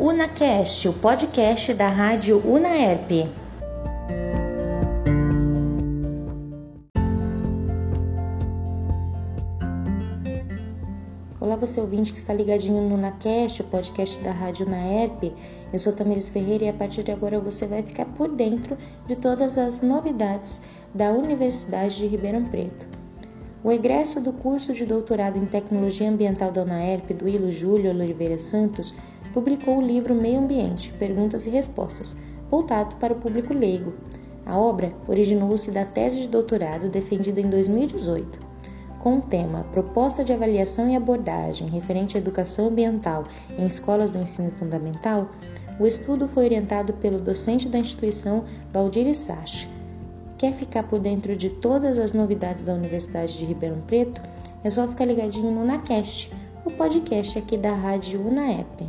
UnaCast, o podcast da rádio Unaerp. Olá, você ouvinte que está ligadinho no UnaCast, o podcast da rádio Unaerp. Eu sou Tamiris Ferreira e a partir de agora você vai ficar por dentro de todas as novidades da Universidade de Ribeirão Preto. O egresso do curso de doutorado em Tecnologia Ambiental da UNAERP, do Ilo Júlio Oliveira Santos, publicou o livro Meio Ambiente, Perguntas e Respostas, voltado para o público leigo. A obra originou-se da tese de doutorado defendida em 2018. Com o tema Proposta de Avaliação e Abordagem referente à Educação Ambiental em Escolas do Ensino Fundamental, o estudo foi orientado pelo docente da instituição Valdir Sachi, Quer ficar por dentro de todas as novidades da Universidade de Ribeirão Preto? É só ficar ligadinho no NaCast, o podcast aqui da Rádio UnaEP.